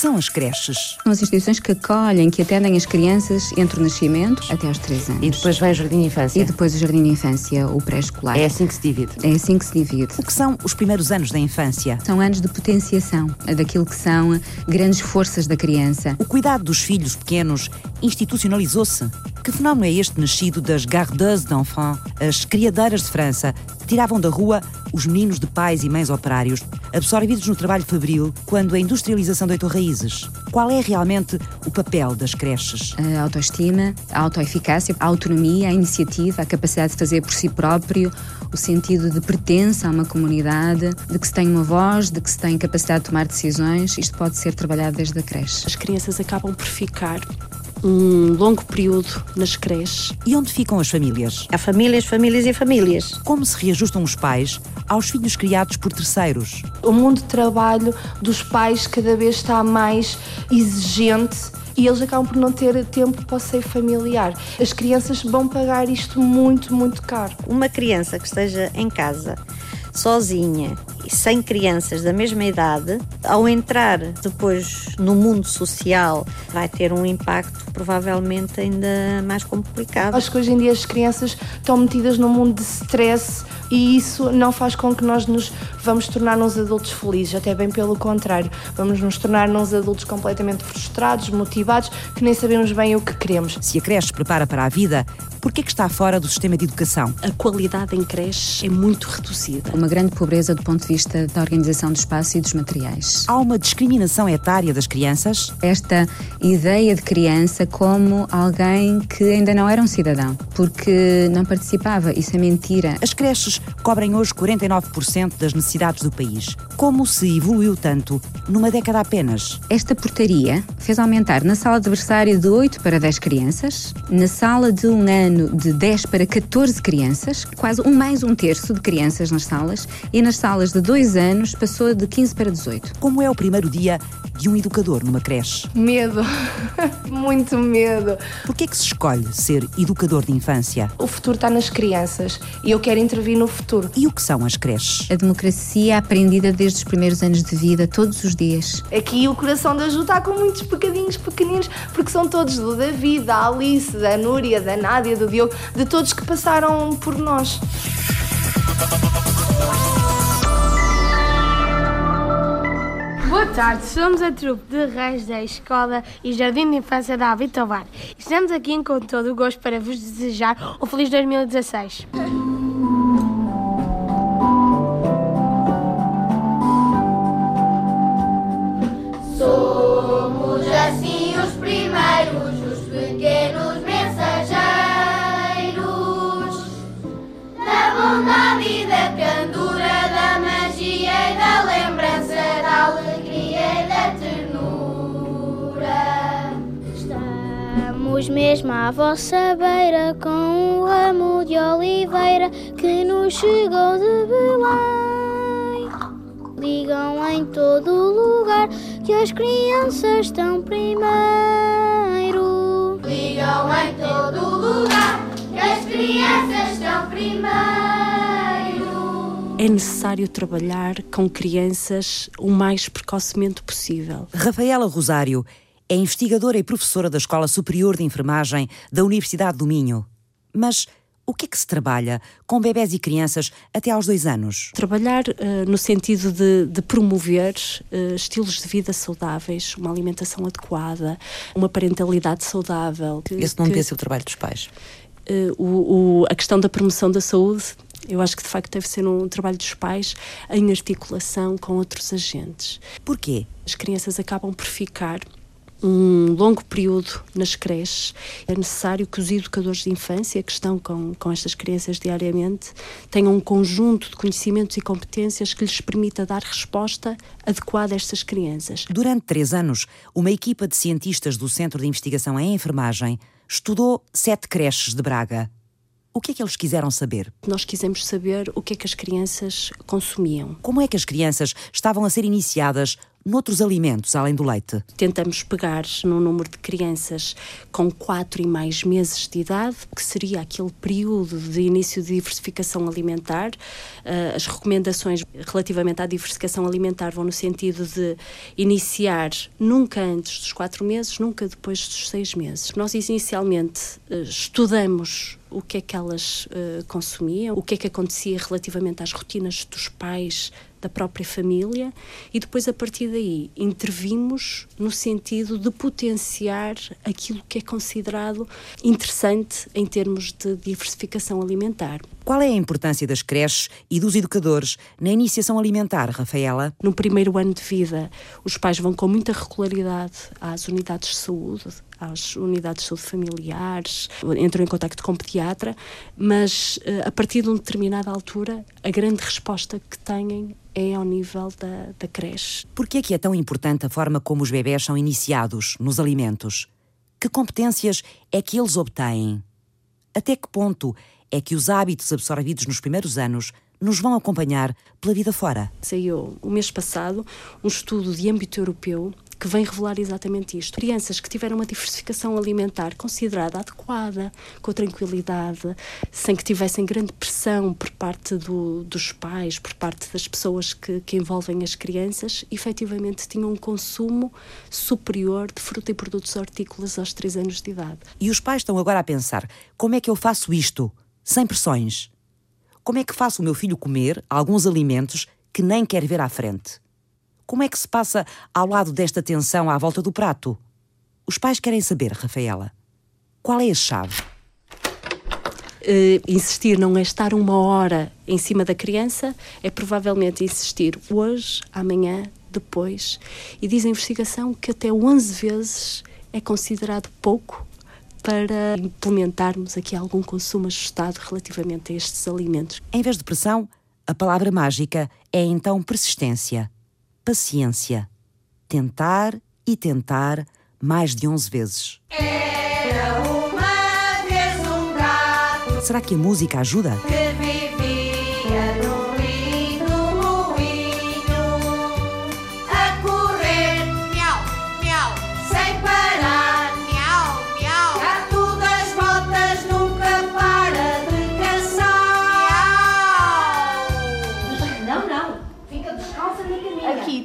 são as creches? São as instituições que acolhem, que atendem as crianças entre o nascimento até aos 3 anos. E depois vem o jardim de infância. E depois o jardim de infância, o pré-escolar. É assim que se divide. É assim que se divide. O que são os primeiros anos da infância? São anos de potenciação daquilo que são grandes forças da criança. O cuidado dos filhos pequenos institucionalizou-se. Que fenómeno é este nascido das gardeuses d'enfants, as criadeiras de França, que tiravam da rua os meninos de pais e mães operários, absorvidos no trabalho fabril quando a industrialização deitou raízes? Qual é realmente o papel das creches? A autoestima, a autoeficácia, a autonomia, a iniciativa, a capacidade de fazer por si próprio, o sentido de pertença a uma comunidade, de que se tem uma voz, de que se tem capacidade de tomar decisões. Isto pode ser trabalhado desde a creche. As crianças acabam por ficar um longo período nas creches. E onde ficam as famílias? Há famílias, famílias e famílias. Como se reajustam os pais aos filhos criados por terceiros? O mundo de trabalho dos pais cada vez está mais exigente e eles acabam por não ter tempo para o seio familiar. As crianças vão pagar isto muito, muito caro. Uma criança que esteja em casa sozinha sem crianças da mesma idade, ao entrar depois no mundo social, vai ter um impacto provavelmente ainda mais complicado. Acho que hoje em dia as crianças estão metidas num mundo de stress e isso não faz com que nós nos vamos tornar nos adultos felizes, até bem pelo contrário, vamos nos tornar nos adultos completamente frustrados, motivados, que nem sabemos bem o que queremos. Se a creche prepara para a vida, por que é que está fora do sistema de educação? A qualidade em creche é muito reduzida. Uma grande pobreza do ponto de vista da organização do espaço e dos materiais. Há uma discriminação etária das crianças? Esta ideia de criança como alguém que ainda não era um cidadão, porque não participava, isso é mentira. As creches cobrem hoje 49% das necessidades do país. Como se evoluiu tanto numa década apenas? Esta portaria fez aumentar na sala de berçário de 8 para 10 crianças, na sala de um ano ano de 10 para 14 crianças, quase um mais um terço de crianças nas salas, e nas salas de 2 anos passou de 15 para 18. Como é o primeiro dia de um educador numa creche? Medo, muito medo. Por que é que se escolhe ser educador de infância? O futuro está nas crianças e eu quero intervir no futuro. E o que são as creches? A democracia aprendida desde os primeiros anos de vida, todos os dias. Aqui o coração da Ju está com muitos pecadinhos pequeninos, porque são todos do David, da Alice, da Núria, da Nádia, do Diogo, de todos que passaram por nós. Boa tarde, somos a trupe de Reis da Escola e Jardim de Infância da Avitovar. Estamos aqui com todo o gosto para vos desejar um feliz 2016. À vossa beira com um ramo de oliveira que nos chegou de Belém. Digam em todo lugar que as crianças estão primeiro. Digam em todo lugar que as crianças estão primeiro. É necessário trabalhar com crianças o mais precocemente possível. Rafaela Rosário é investigadora e professora da Escola Superior de Enfermagem da Universidade do Minho. Mas o que é que se trabalha com bebés e crianças até aos dois anos? Trabalhar uh, no sentido de, de promover uh, estilos de vida saudáveis, uma alimentação adequada, uma parentalidade saudável. Que, Esse não que, devia ser o trabalho dos pais? Uh, o, o, a questão da promoção da saúde eu acho que de facto deve ser um trabalho dos pais em articulação com outros agentes. Porquê? As crianças acabam por ficar um longo período nas creches. É necessário que os educadores de infância que estão com, com estas crianças diariamente tenham um conjunto de conhecimentos e competências que lhes permita dar resposta adequada a estas crianças. Durante três anos, uma equipa de cientistas do Centro de Investigação em Enfermagem estudou sete creches de Braga. O que é que eles quiseram saber? Nós quisemos saber o que é que as crianças consumiam. Como é que as crianças estavam a ser iniciadas noutros alimentos além do leite? Tentamos pegar no número de crianças com 4 e mais meses de idade, que seria aquele período de início de diversificação alimentar. Uh, as recomendações relativamente à diversificação alimentar vão no sentido de iniciar nunca antes dos 4 meses, nunca depois dos 6 meses. Nós inicialmente uh, estudamos o que é que elas uh, consumiam, o que é que acontecia relativamente às rotinas dos pais, da própria família, e depois a partir daí intervimos no sentido de potenciar aquilo que é considerado interessante em termos de diversificação alimentar. Qual é a importância das creches e dos educadores na iniciação alimentar, Rafaela? No primeiro ano de vida, os pais vão com muita regularidade às unidades de saúde, às unidades de saúde familiares, entram em contato com o pediatra, mas eh, a partir de uma determinada altura, a grande resposta que têm é ao nível da, da creche. Por que é que é tão importante a forma como os bebés são iniciados nos alimentos? Que competências é que eles obtêm? Até que ponto é que os hábitos absorvidos nos primeiros anos nos vão acompanhar pela vida fora? Saiu o mês passado um estudo de âmbito europeu que vem revelar exatamente isto. Crianças que tiveram uma diversificação alimentar considerada adequada, com tranquilidade, sem que tivessem grande pressão por parte do, dos pais, por parte das pessoas que, que envolvem as crianças, efetivamente tinham um consumo superior de fruta e produtos hortícolas aos 3 anos de idade. E os pais estão agora a pensar: como é que eu faço isto, sem pressões? Como é que faço o meu filho comer alguns alimentos que nem quer ver à frente? Como é que se passa ao lado desta tensão à volta do prato? Os pais querem saber, Rafaela. Qual é a chave? Uh, insistir não é estar uma hora em cima da criança, é provavelmente insistir hoje, amanhã, depois. E diz a investigação que até 11 vezes é considerado pouco para implementarmos aqui algum consumo ajustado relativamente a estes alimentos. Em vez de pressão, a palavra mágica é então persistência paciência. Tentar e tentar mais de 11 vezes. Era uma vez um gato. Será que a música ajuda?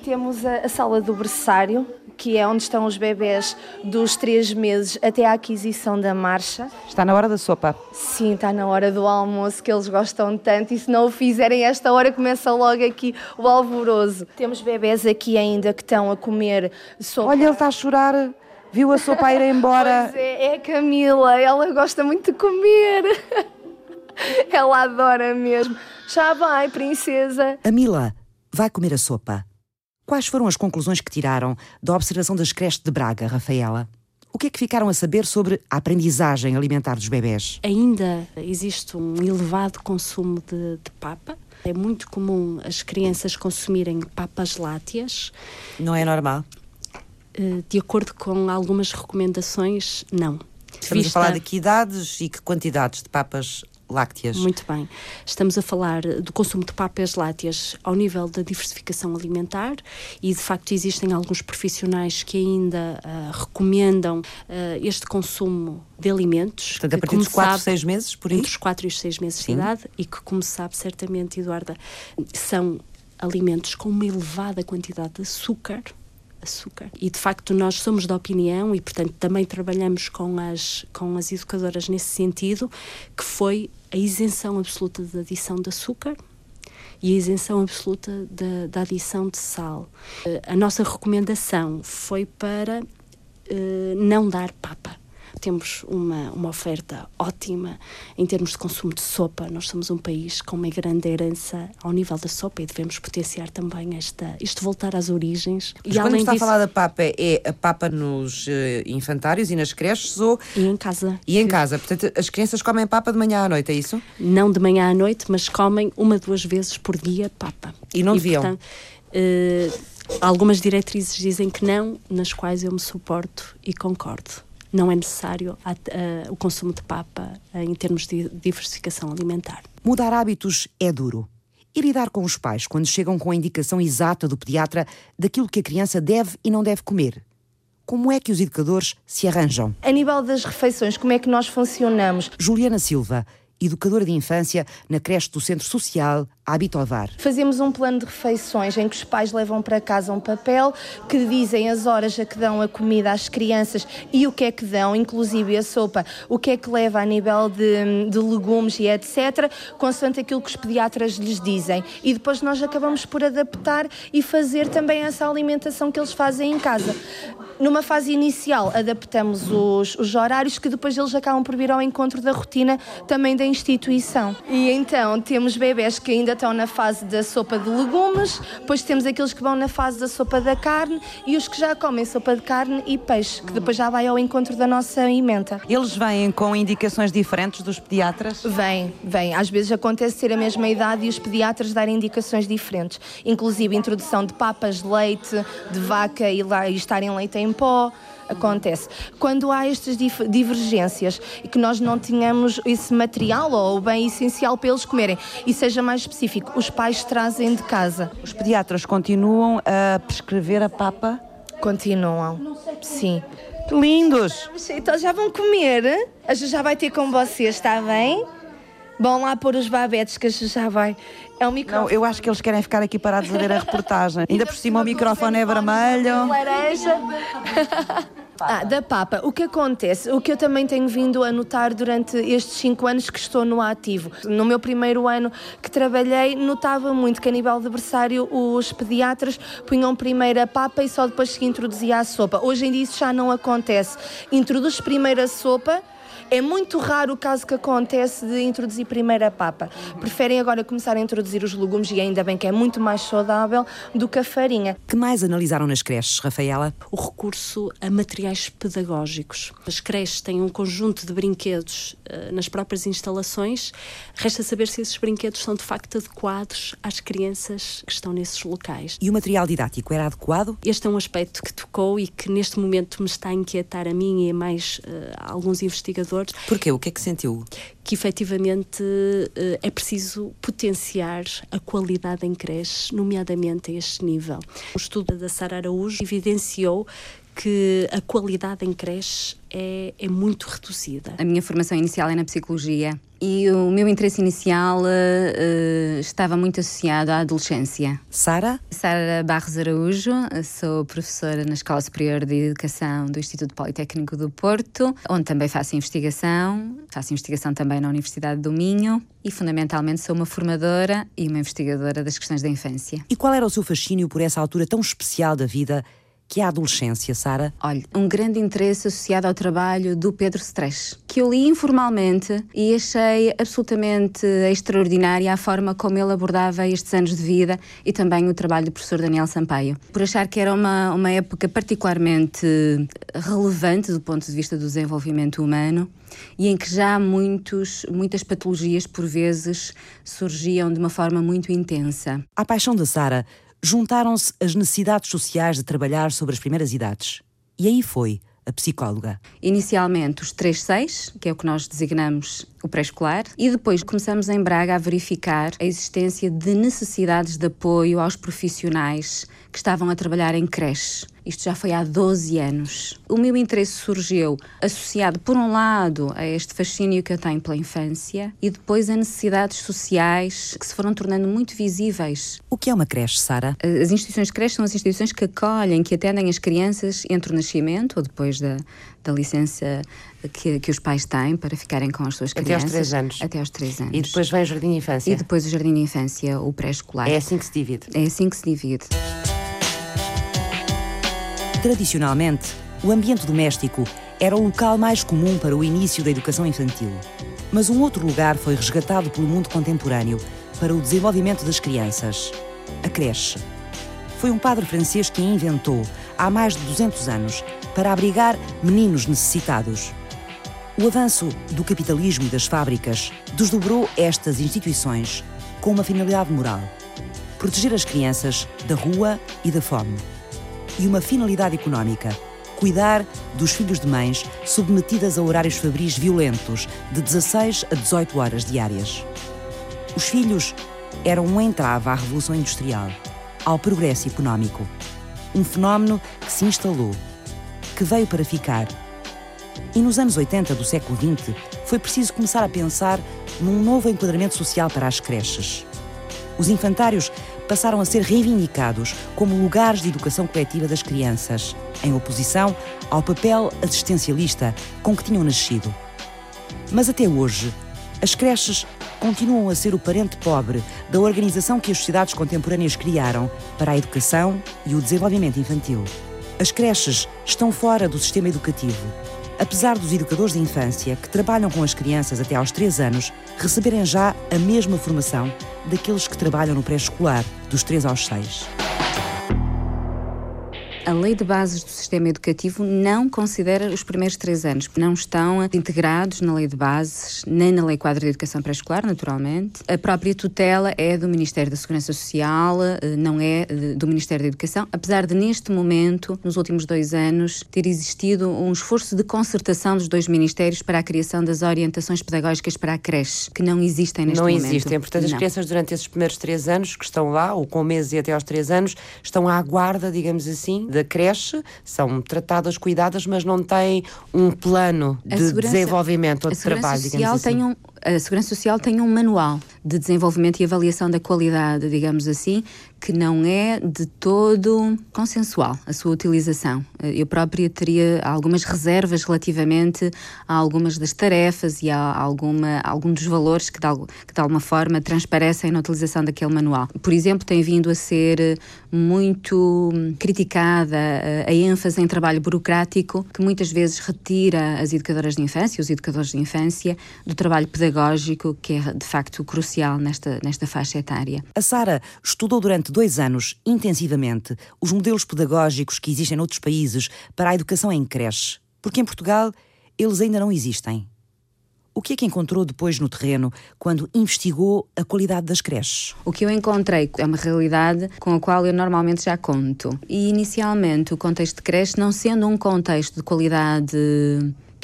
Temos a, a, sala do berçário, que é onde estão os bebés dos três meses até à aquisição da marcha. Está na hora da sopa? Sim, está na hora do almoço, que eles gostam tanto, e se não o fizerem esta hora começa logo aqui o alvoroço. Temos bebés aqui ainda que estão a comer sopa. Olha, ele está a chorar. Viu a sopa ir embora. Pois é, é a Camila, ela gosta muito de comer. ela adora mesmo. Já vai, princesa. A Mila vai comer a sopa. Quais foram as conclusões que tiraram da observação das creches de Braga, Rafaela? O que é que ficaram a saber sobre a aprendizagem alimentar dos bebés? Ainda existe um elevado consumo de, de papa. É muito comum as crianças consumirem papas láteas. Não é normal? Eh, de acordo com algumas recomendações, não. Estamos Vista... a falar de que idades e que quantidades de papas lácteas. Muito bem. Estamos a falar do consumo de papas lácteas ao nível da diversificação alimentar e, de facto, existem alguns profissionais que ainda uh, recomendam uh, este consumo de alimentos. Portanto, a partir dos 4, 6 meses, por aí? Entre os 4 e os 6 meses Sim. de idade e que, como sabe certamente, Eduarda, são alimentos com uma elevada quantidade de açúcar açúcar. E de facto nós somos da opinião e portanto também trabalhamos com as com as educadoras nesse sentido, que foi a isenção absoluta da adição de açúcar e a isenção absoluta da, da adição de sal. Eh, a nossa recomendação foi para uh, não dar papa temos uma, uma oferta ótima em termos de consumo de sopa. Nós somos um país com uma grande herança ao nível da sopa e devemos potenciar também esta, isto voltar às origens. Mas e quando está disso, a falar da papa, é a papa nos uh, infantários e nas creches ou... E em casa. E em casa. Portanto, as crianças comem papa de manhã à noite, é isso? Não de manhã à noite, mas comem uma, duas vezes por dia papa. E não deviam? Portanto, uh, Algumas diretrizes dizem que não, nas quais eu me suporto e concordo não é necessário a, a, o consumo de papa em termos de diversificação alimentar. Mudar hábitos é duro. E lidar com os pais quando chegam com a indicação exata do pediatra daquilo que a criança deve e não deve comer? Como é que os educadores se arranjam? A nível das refeições, como é que nós funcionamos? Juliana Silva, educadora de infância na creche do Centro Social Habitovar. Fazemos um plano de refeições em que os pais levam para casa um papel que dizem as horas a que dão a comida às crianças e o que é que dão, inclusive a sopa, o que é que leva a nível de, de legumes e etc., consoante aquilo que os pediatras lhes dizem. E depois nós acabamos por adaptar e fazer também essa alimentação que eles fazem em casa. Numa fase inicial, adaptamos os, os horários que depois eles acabam por vir ao encontro da rotina também da instituição. E então temos bebés que ainda estão na fase da sopa de legumes, depois temos aqueles que vão na fase da sopa da carne e os que já comem sopa de carne e peixe, que depois já vai ao encontro da nossa emenda. Eles vêm com indicações diferentes dos pediatras? Vem, vem. Às vezes acontece ter a mesma idade e os pediatras darem indicações diferentes, inclusive introdução de papas, leite, de vaca e, lá, e estarem leite em pó acontece. Quando há estas divergências e que nós não tenhamos esse material ou o bem essencial para eles comerem, e seja mais específico, os pais trazem de casa. Os pediatras continuam a prescrever a papa? Continuam, sim. Lindos! Então já vão comer, a já vai ter com vocês, está bem? Vão lá pôr os babetes que já vai. É um microfone. Não, eu acho que eles querem ficar aqui parados a ver a reportagem. Ainda por cima o microfone é vermelho. Laranja. Ah, da Papa, o que acontece, o que eu também tenho vindo a notar durante estes cinco anos que estou no ativo. No meu primeiro ano que trabalhei, notava muito que a nível de berçário os pediatras punham primeiro a papa e só depois se introduzia a sopa. Hoje em dia isso já não acontece. Introduz primeiro a sopa é muito raro o caso que acontece de introduzir primeiro a papa. Preferem agora começar a introduzir os legumes e ainda bem que é muito mais saudável do que a farinha. Que mais analisaram nas creches, Rafaela? O recurso a materiais pedagógicos. As creches têm um conjunto de brinquedos uh, nas próprias instalações. Resta saber se esses brinquedos são de facto adequados às crianças que estão nesses locais. E o material didático era adequado? Este é um aspecto que tocou e que neste momento me está a inquietar a mim e a mais uh, alguns investigadores professores. Porquê? O que é que sentiu? Que efetivamente eh, é preciso potenciar a qualidade em creches, nomeadamente a este nível. O estudo da Sara Araújo evidenciou que a qualidade em creche é, é, muito reduzida. A minha formação inicial é na psicologia e o meu interesse inicial uh, estava muito associado à adolescência. Sara? Sara Barros Araújo, sou professora na Escola Superior de Educação do Instituto Politécnico do Porto, onde também faço investigação, faço investigação também na Universidade do Minho e fundamentalmente sou uma formadora e uma investigadora das questões da infância. E qual era o seu fascínio por essa altura tão especial da vida que é a adolescência, Sara? Olha, um grande interesse associado ao trabalho do Pedro Stresch, que eu li informalmente e achei absolutamente extraordinária a forma como ele abordava estes anos de vida e também o trabalho do professor Daniel Sampaio. Por achar que era uma, uma época particularmente relevante do ponto de vista do desenvolvimento humano e em que já muitos, muitas patologias, por vezes, surgiam de uma forma muito intensa. A paixão da Sara juntaram-se as necessidades sociais de trabalhar sobre as primeiras idades. E aí foi a psicóloga. Inicialmente os 3-6, que é o que nós designamos o pré-escolar, e depois começamos em Braga a verificar a existência de necessidades de apoio aos profissionais que estavam a trabalhar em creche. Isto já foi há 12 anos. O meu interesse surgiu associado, por um lado, a este fascínio que eu tenho pela infância e depois a necessidades sociais que se foram tornando muito visíveis. O que é uma creche, Sara? As instituições de creche são as instituições que acolhem, que atendem as crianças entre o nascimento ou depois da, da licença que, que, os pais têm para ficarem com as suas crianças. Até aos 3 anos. Até aos 3 anos. E depois vem o jardim de infância. E depois o jardim de infância, o pré-escolar. É assim que se divide. É assim que se divide. Tradicionalmente, o ambiente doméstico era o local mais comum para o início da educação infantil. Mas um outro lugar foi resgatado pelo mundo contemporâneo para o desenvolvimento das crianças: a creche. Foi um padre francês que a inventou há mais de 200 anos para abrigar meninos necessitados. O avanço do capitalismo e das fábricas desdobrou estas instituições com uma finalidade moral: proteger as crianças da rua e da fome e uma finalidade económica: cuidar dos filhos de mães submetidas a horários fabris violentos de 16 a 18 horas diárias. Os filhos era um entrave à Revolução Industrial, ao progresso económico. Um fenómeno que se instalou, que veio para ficar. E nos anos 80 do século XX foi preciso começar a pensar num novo enquadramento social para as creches. Os infantários passaram a ser reivindicados como lugares de educação coletiva das crianças, em oposição ao papel assistencialista com que tinham nascido. Mas até hoje, as creches continuam a ser o parente pobre da organização que as sociedades contemporâneas criaram para a educação e o desenvolvimento infantil. As creches estão fora do sistema educativo, apesar dos educadores de infância que trabalham com as crianças até aos 3 anos receberem já a mesma formação daqueles que trabalham no pré-escolar, dos 3 aos 6. A lei de bases do sistema educativo não considera os primeiros três anos. Não estão integrados na lei de bases, nem na lei quadro de educação pré-escolar, naturalmente. A própria tutela é do Ministério da Segurança Social, eh, não é do Ministério da Educação, apesar de, neste momento, nos últimos dois anos, ter existido um esforço de concertação dos dois ministérios para a criação das orientações pedagógicas para a creche, que não existem neste não momento. Não existem. Portanto, as não. crianças, durante esses primeiros três anos que estão lá, ou com meses e até aos três anos, estão à guarda, digamos assim, da creche, são tratadas, cuidadas, mas não têm um plano de desenvolvimento ou de trabalho, digamos assim. Um, a Segurança Social tem um manual de desenvolvimento e avaliação da qualidade, digamos assim, que não é de todo consensual a sua utilização. Eu própria teria algumas reservas relativamente a algumas das tarefas e a alguma, algum dos valores que de, que de alguma forma transparecem na utilização daquele manual. Por exemplo, tem vindo a ser muito criticada a ênfase em trabalho burocrático, que muitas vezes retira as educadoras de infância, os educadores de infância, do trabalho pedagógico, que é de facto crucial nesta, nesta faixa etária. A Sara estudou durante dois anos, intensivamente, os modelos pedagógicos que existem noutros países para a educação em creche, porque em Portugal eles ainda não existem. O que é que encontrou depois no terreno quando investigou a qualidade das creches? O que eu encontrei é uma realidade com a qual eu normalmente já conto. E inicialmente o contexto de creche, não sendo um contexto de qualidade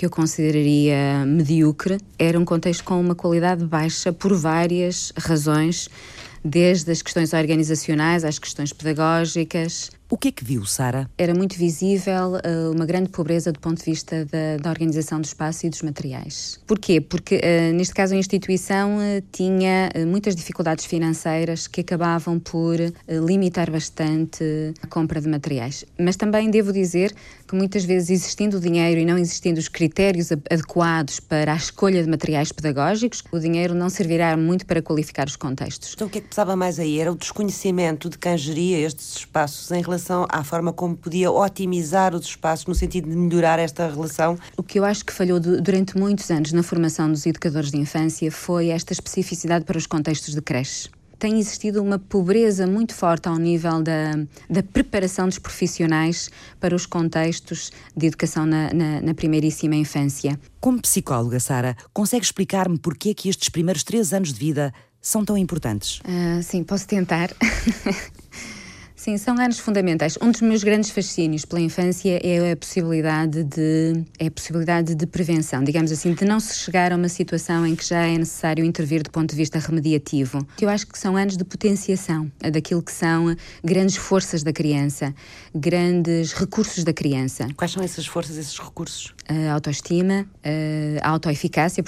que eu consideraria medíocre, era um contexto com uma qualidade baixa por várias razões, desde as questões organizacionais às questões pedagógicas, o que é que viu, Sara? Era muito visível uh, uma grande pobreza do ponto de vista da, da, organização do espaço e dos materiais. Porquê? Porque, uh, neste caso, a instituição uh, tinha muitas dificuldades financeiras que acabavam por limitar bastante a compra de materiais. Mas também devo dizer que, muitas vezes, existindo o dinheiro e não existindo os critérios adequados para a escolha de materiais pedagógicos, o dinheiro não servirá muito para qualificar os contextos. Então, o que é que pesava mais aí? Era o desconhecimento de quem geria estes espaços em relação relação à forma como podia otimizar os espaços no sentido de melhorar esta relação? O que eu acho que falhou durante muitos anos na formação dos educadores de infância foi esta especificidade para os contextos de creche tem existido uma pobreza muito forte ao nível da, da preparação dos profissionais para os contextos de educação na, na, na primeiríssima infância. Como psicóloga, Sara, consegue explicar-me porquê é que estes primeiros três anos de vida são tão importantes? Uh, sim, posso tentar. Sim, são anos fundamentais. Um dos meus grandes fascínios pela infância é a possibilidade de é a possibilidade de prevenção, digamos assim, de não se chegar a uma situação em que já é necessário intervir do ponto de vista remediativo. Eu acho que são anos de potenciação daquilo que são grandes forças da criança, grandes recursos da criança. Quais são essas forças, esses recursos? A autoestima, a autoeficácia,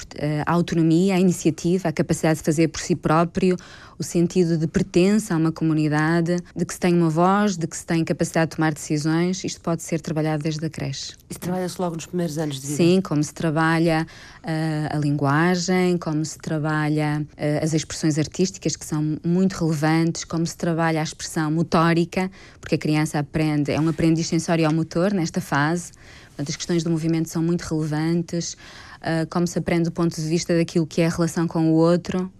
a autonomia, a iniciativa, a capacidade de fazer por si próprio, o sentido de pertença a uma comunidade, de que se tem uma voz, de que se tem capacidade de tomar decisões. Isto pode ser trabalhado desde a creche. E trabalha-se logo nos primeiros anos de vida? Sim, como se trabalha uh, a linguagem, como se trabalha uh, as expressões artísticas, que são muito relevantes, como se trabalha a expressão motórica, porque a criança aprende, é um aprendiz sensorial-motor nesta fase. Portanto, as questões do movimento são muito relevantes, uh, como se aprende do ponto de vista daquilo que é a relação com o outro,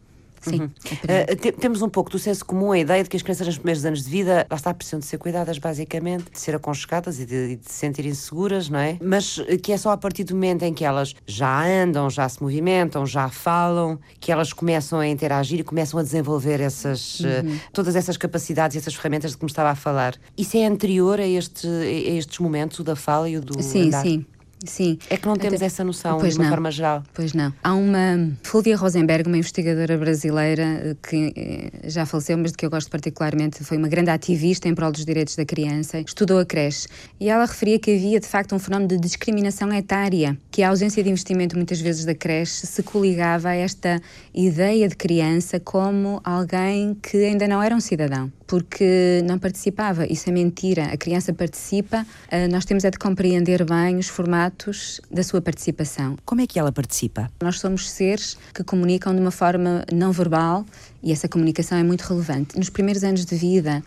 Sim. Uhum. Uh, te, temos um pouco do senso comum a ideia de que as crianças nos primeiros anos de vida, lá está, precisam de ser cuidadas, basicamente, de ser aconchegadas e de, de se sentirem seguras, não é? Mas eh, que é só a partir do momento em que elas já andam, já se movimentam, já falam, que elas começam a interagir e começam a desenvolver essas, uh, todas essas capacidades e essas ferramentas de que me estava a falar. Isso é anterior a, este, a estes momentos, o da fala e o do Sim, andar? sim. Sim. É que não temos Até- essa noção Pois de uma não. forma geral. Pois não. Há uma Fulvia Rosenberg, uma investigadora brasileira eh, que eh, já faleceu, mas de que eu gosto particularmente, foi uma grande ativista em prol dos direitos da criança, estudou a creche e ela referia que havia de facto um fenómeno de discriminação etária, que a ausência de investimento muitas vezes da creche se coligava a esta ideia de criança como alguém que ainda não era um cidadão, porque não participava. Isso é mentira. A criança participa, eh, nós temos é de compreender bem os formatos da sua participação. Como é que ela participa? Nós somos seres que comunicam de uma forma não verbal e essa comunicação é muito relevante. Nos primeiros anos de vida,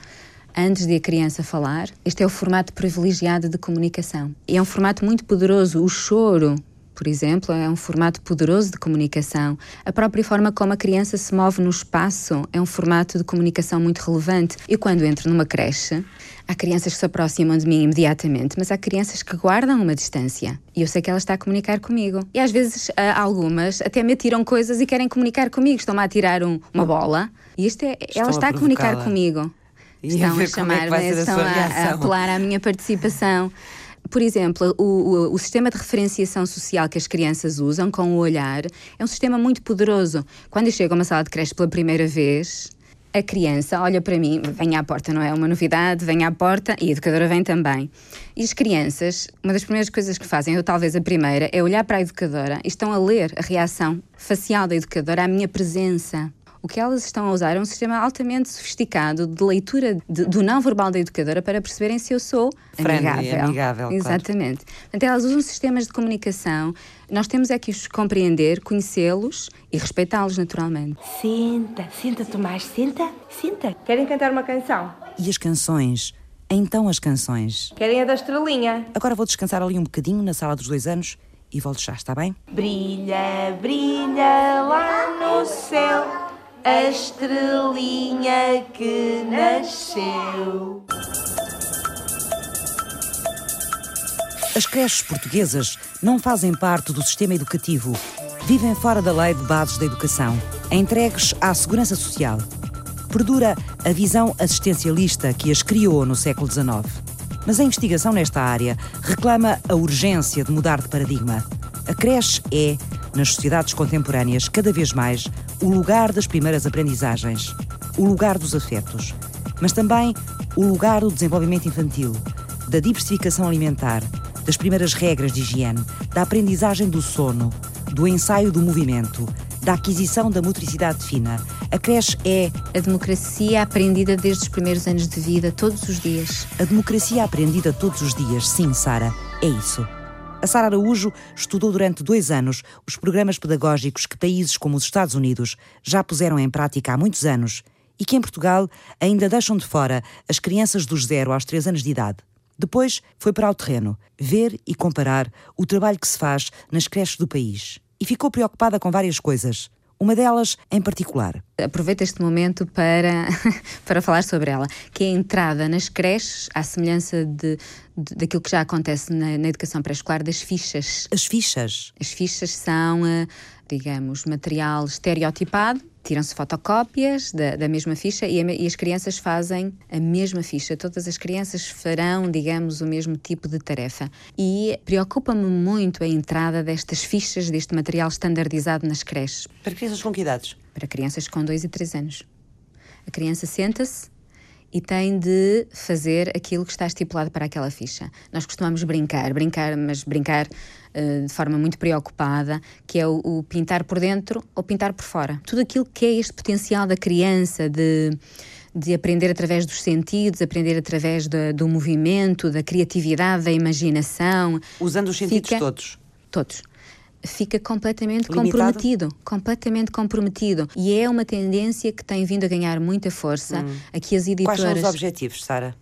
antes de a criança falar, este é o formato privilegiado de comunicação. É um formato muito poderoso. O choro, por exemplo, é um formato poderoso de comunicação. A própria forma como a criança se move no espaço é um formato de comunicação muito relevante. Eu, quando entro numa creche, há crianças que se aproximam de mim imediatamente, mas há crianças que guardam uma distância. E eu sei que ela está a comunicar comigo. E às vezes, algumas até me atiram coisas e querem comunicar comigo. Estão-me a atirar um- uma bola. E isto é, Estão ela a está a comunicar provocá-la. comigo. E a Estão a como é chamar-me, a estão a, a apelar à minha participação. Por exemplo, o, o, o sistema de referenciação social que as crianças usam com o olhar é um sistema muito poderoso. Quando eu chego a uma sala de creche pela primeira vez, a criança olha para mim, vem à porta, não é uma novidade, vem à porta e a educadora vem também. E as crianças, uma das primeiras coisas que fazem, ou talvez a primeira, é olhar para a educadora e estão a ler a reação facial da educadora à minha presença. O que elas estão a usar é um sistema altamente sofisticado de leitura de- do não verbal da educadora para perceberem se eu sou Friendly, amigável. amigável, claro. Exatamente. Portanto, elas usam sistemas de comunicação. Nós temos é que os compreender, conhecê-los e respeitá-los naturalmente. Senta, senta, Tomás, senta, senta. Querem cantar uma canção? E as canções? Então as canções. Querem a da estrelinha? Agora vou descansar ali um bocadinho na sala dos dois anos e volto já, está bem? Brilha, brilha lá no céu a estrelinha que nasceu. As creches portuguesas não fazem parte do sistema educativo. Vivem fora da lei de bases da educação, entregues à segurança social. Perdura a visão assistencialista que as criou no século XIX. Mas a investigação nesta área reclama a urgência de mudar de paradigma. A creche é, nas sociedades contemporâneas, cada vez mais o lugar das primeiras aprendizagens, o lugar dos afetos, mas também o lugar do desenvolvimento infantil, da diversificação alimentar, das primeiras regras de higiene, da aprendizagem do sono, do ensaio do movimento, da aquisição da motricidade fina. A creche é A democracia aprendida desde os primeiros anos de vida, todos os dias. a democracia aprendida todos os dias. Sim, Sara, é isso. A Sara Araújo estudou durante dois anos os programas pedagógicos que países como os Estados Unidos já puseram em prática há muitos anos e que em Portugal ainda deixam de fora as crianças dos zero aos três anos de idade. Depois foi para o terreno, ver e comparar o trabalho que se faz nas creches do país. E ficou preocupada com várias coisas. Uma delas em particular. Aproveito este momento para, para falar sobre ela, que é a entrada nas creches, à semelhança de, de- daquilo que já acontece na, na educação pré-escolar, das fichas. As fichas. As fichas são, eh, digamos, material estereotipado, tiram-se fotocópias da, da mesma ficha e, a e as crianças fazem a mesma ficha. Todas as crianças farão, digamos, o mesmo tipo de tarefa. E preocupa-me muito a entrada destas fichas, deste material standardizado nas creches Para crianças com que idades? para crianças com 2 e 3 anos. A criança senta-se e tem de fazer aquilo que está estipulado para aquela ficha. Nós costumamos brincar, brincar, mas brincar eh, de forma muito preocupada, que é o, o pintar por dentro ou pintar por fora. Tudo aquilo que é este potencial da criança de de aprender através dos sentidos, aprender através da- do movimento, da criatividade, da imaginação. Usando os sentidos todos. Todos. Fica completamente Limitado? comprometido, completamente comprometido. E é uma tendência que tem vindo a ganhar muita força. Aqui as Quais editoras. são os objetivos, Sara?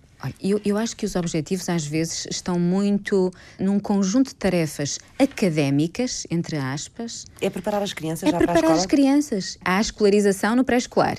Eu, eu acho que os objetivos às vezes estão muito num conjunto de tarefas académicas, entre aspas, É preparar as crianças é já para a preparar escola? as crianças. Há a escolarização no pré-escolar.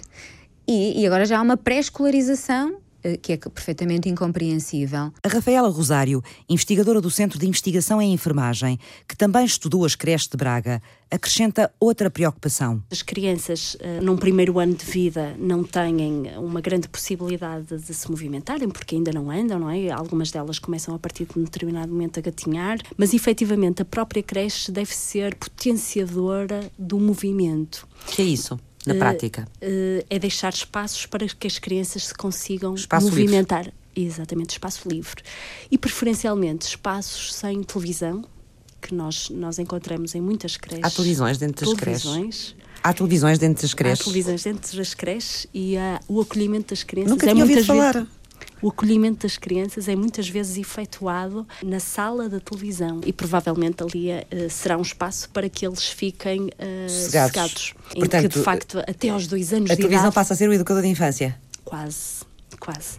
E, e agora já há uma pré-escolarização que é perfeitamente incompreensível. A Rafaela Rosário, investigadora do Centro de Investigação em Enfermagem, que também estudou as creches de Braga, acrescenta outra preocupação. As crianças, eh, num primeiro ano de vida, não têm uma grande possibilidade de se movimentarem, porque ainda não andam, não é? Algumas delas começam a partir de um determinado momento a gatinhar, mas efetivamente a própria creche deve ser potenciadora do movimento. Que é isso? Na uh, prática? Uh, é deixar espaços para que as crianças se consigam espaço movimentar. Livre. Exatamente, espaço livre. E preferencialmente espaços sem televisão, que nós, nós encontramos em muitas creches. Há televisões dentro das creches? Há televisões dentro das creches? Há televisões dentro das creches e há, o acolhimento das crianças Nunca é tinha muitas falar. vezes o acolhimento das crianças é muitas vezes efetuado na sala da televisão e provavelmente ali uh, será um espaço para que eles fiquem uh, sossegados. Portanto, em que, de facto, até aos dois anos a de televisão idade, passa a ser o educador de infância? Quase, quase.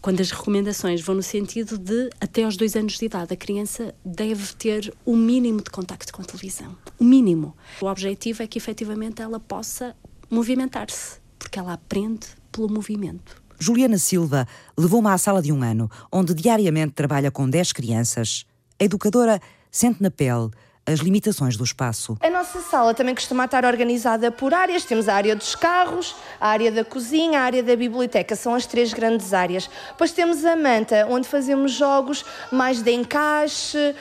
Quando as recomendações vão no sentido de até aos dois anos de idade a criança deve ter o mínimo de contacto com a televisão. O mínimo. O objetivo é que efetivamente ela possa movimentar-se, porque ela aprende pelo movimento. Juliana Silva levou-me à sala de um ano, onde diariamente trabalha com 10 crianças. A educadora sente na pele as limitações do espaço. A nossa sala também costuma estar organizada por áreas. Temos a área dos carros, a área da cozinha, a área da biblioteca. São as três grandes áreas. Depois temos a manta, onde fazemos jogos mais de encaixe,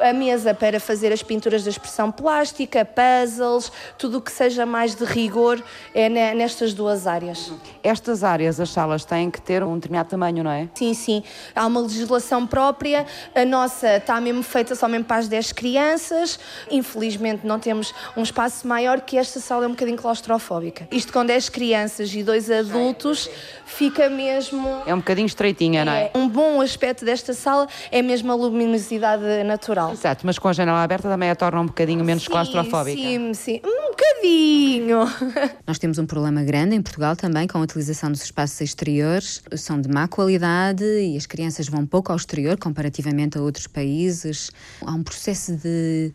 a mesa para fazer as pinturas da expressão plástica, puzzles, tudo o que seja mais de rigor é nestas duas áreas. Estas áreas, as salas, têm que ter um determinado tamanho, não é? Sim, sim. Há uma legislação própria. A nossa está mesmo feita só mesmo para as 10 crianças crianças. Infelizmente não temos um espaço maior que esta sala é um bocadinho claustrofóbica. Isto com 10 crianças e dois adultos fica mesmo... É um bocadinho estreitinha, não é? Um bom aspecto desta sala é mesmo a luminosidade natural. Exato, mas com a janela aberta também a torna um bocadinho menos sim, claustrofóbica. Sim, sim, um bocadinho. Nós temos um problema grande em Portugal também com a utilização dos espaços exteriores. São de má qualidade e as crianças vão pouco ao exterior comparativamente a outros países. Há um processo de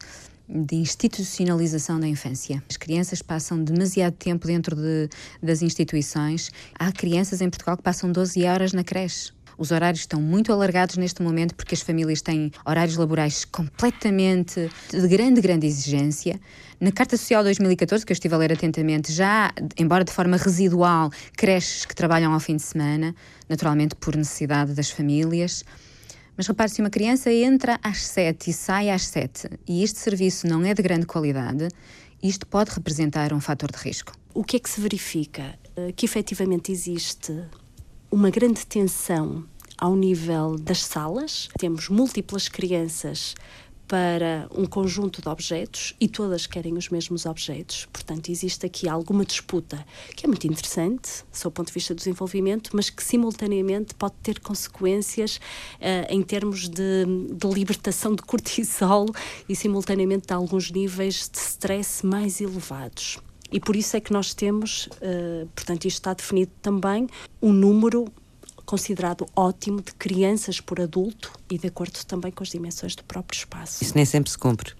de institucionalização da infância. As crianças passam demasiado tempo dentro de, das instituições. Há crianças em Portugal que passam 12 horas na creche. Os horários estão muito alargados neste momento porque as famílias têm horários laborais completamente de grande, grande exigência. Na Carta Social 2014, que eu estive a ler atentamente, já, embora de forma residual, creches que trabalham ao fim de semana, naturalmente por necessidade das famílias. Mas repare, se uma criança entra às 7 e sai às 7 e este serviço não é de grande qualidade, isto pode representar um fator de risco. O que é que se verifica? Eh, que efetivamente existe uma grande tensão ao nível das salas. Temos múltiplas crianças para um conjunto de objetos e todas querem os mesmos objetos. Portanto, existe aqui alguma disputa que é muito interessante, do ponto de vista do desenvolvimento, mas que simultaneamente pode ter consequências uh, em termos de, de, libertação de cortisol e simultaneamente de alguns níveis de stress mais elevados. E por isso é que nós temos, uh, portanto, isto está definido também, um número considerado ótimo de crianças por adulto e de acordo também com as dimensões do próprio espaço. Isso nem sempre se cumpre.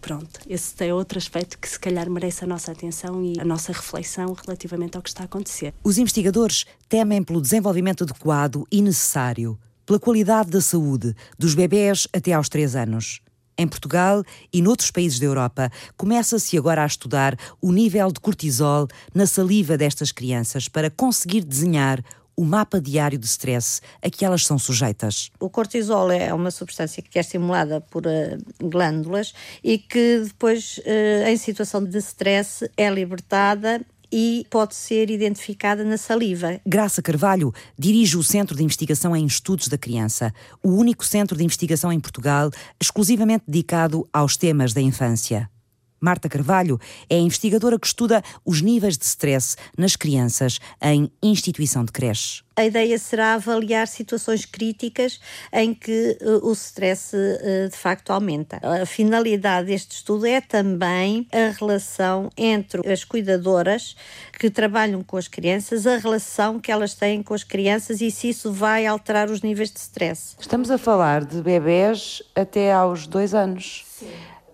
Pronto, esse é outro aspecto que se calhar merece a nossa atenção e a nossa reflexão relativamente ao que está a acontecer. Os investigadores temem pelo desenvolvimento adequado e necessário, pela qualidade da saúde dos bebés até aos 3 anos. Em Portugal e noutros países da Europa, começa-se agora a estudar o nível de cortisol na saliva destas crianças para conseguir desenhar o mapa diário de stress a que elas são sujeitas. O cortisol é uma substância que é estimulada por uh, glândulas e que depois, uh, em situação de stress, é libertada e pode ser identificada na saliva. Graça Carvalho dirige o Centro de Investigação em Estudos da Criança, o único centro de investigação em Portugal exclusivamente dedicado aos temas da infância. Marta Carvalho é a investigadora que estuda os níveis de stress nas crianças em instituição de creche. A ideia será avaliar situações críticas em que uh, o stress uh, de facto aumenta. A finalidade deste estudo é também a relação entre as cuidadoras que trabalham com as crianças, a relação que elas têm com as crianças e se isso vai alterar os níveis de stress. Estamos a falar de bebés até aos dois anos. Sim.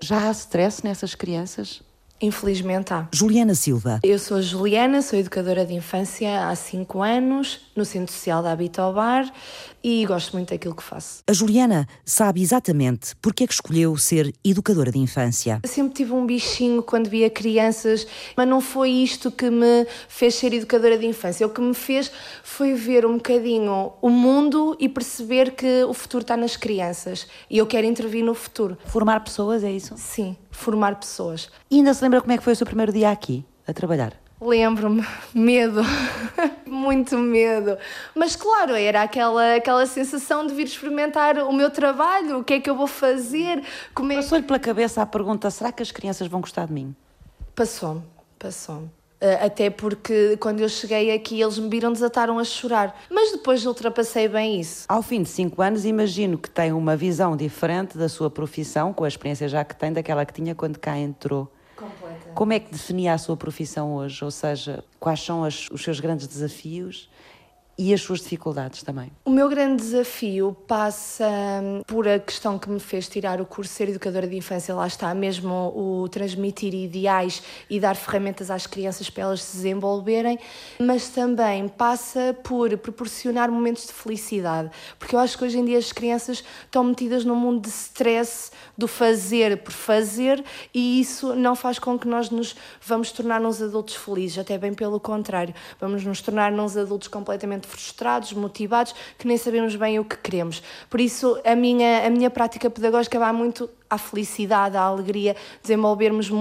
Já há stress nessas crianças? Infelizmente há. Juliana Silva. Eu sou a Juliana, sou educadora de infância há 5 anos, no Centro Social da Habitobar e gosto muito daquilo que faço. A Juliana sabe exatamente porque é que escolheu ser educadora de infância. Eu sempre tive um bichinho quando via crianças, mas não foi isto que me fez ser educadora de infância. O que me fez foi ver um bocadinho o mundo e perceber que o futuro está nas crianças e eu quero intervir no futuro. Formar pessoas, é isso? Sim, formar pessoas. E ainda se lembra como é que foi o seu primeiro dia aqui, a trabalhar? Lembro-me, medo, muito medo. Mas claro, era aquela, aquela sensação de vir experimentar o meu trabalho, o que é que eu vou fazer, como é Passou-lhe pela cabeça a pergunta: será que as crianças vão gostar de mim? Passou-me, passou-me. Uh, até porque quando eu cheguei aqui eles me viram desataram a chorar. Mas depois ultrapassei bem isso. Ao fim de cinco anos, imagino que tem uma visão diferente da sua profissão, com a experiência já que tem, daquela que tinha quando cá entrou. Completa. Como é que definia a sua profissão hoje? Ou seja, quais são as, os seus grandes desafios e as suas dificuldades também? O meu grande desafio passa hum, por a questão que me fez tirar o curso ser educadora de infância, lá está, mesmo o transmitir ideais e dar ferramentas às crianças para elas se desenvolverem, mas também passa por proporcionar momentos de felicidade, porque eu acho que hoje em dia as crianças estão metidas num mundo de stress, do fazer por fazer, e isso não faz com que nós nos vamos tornar uns adultos felizes, até bem pelo contrário, vamos nos tornar uns adultos completamente frustrados, motivados, que nem sabemos bem o que queremos. Por isso, a minha, a minha prática pedagógica vai muito à felicidade, à alegria, desenvolvermos uh,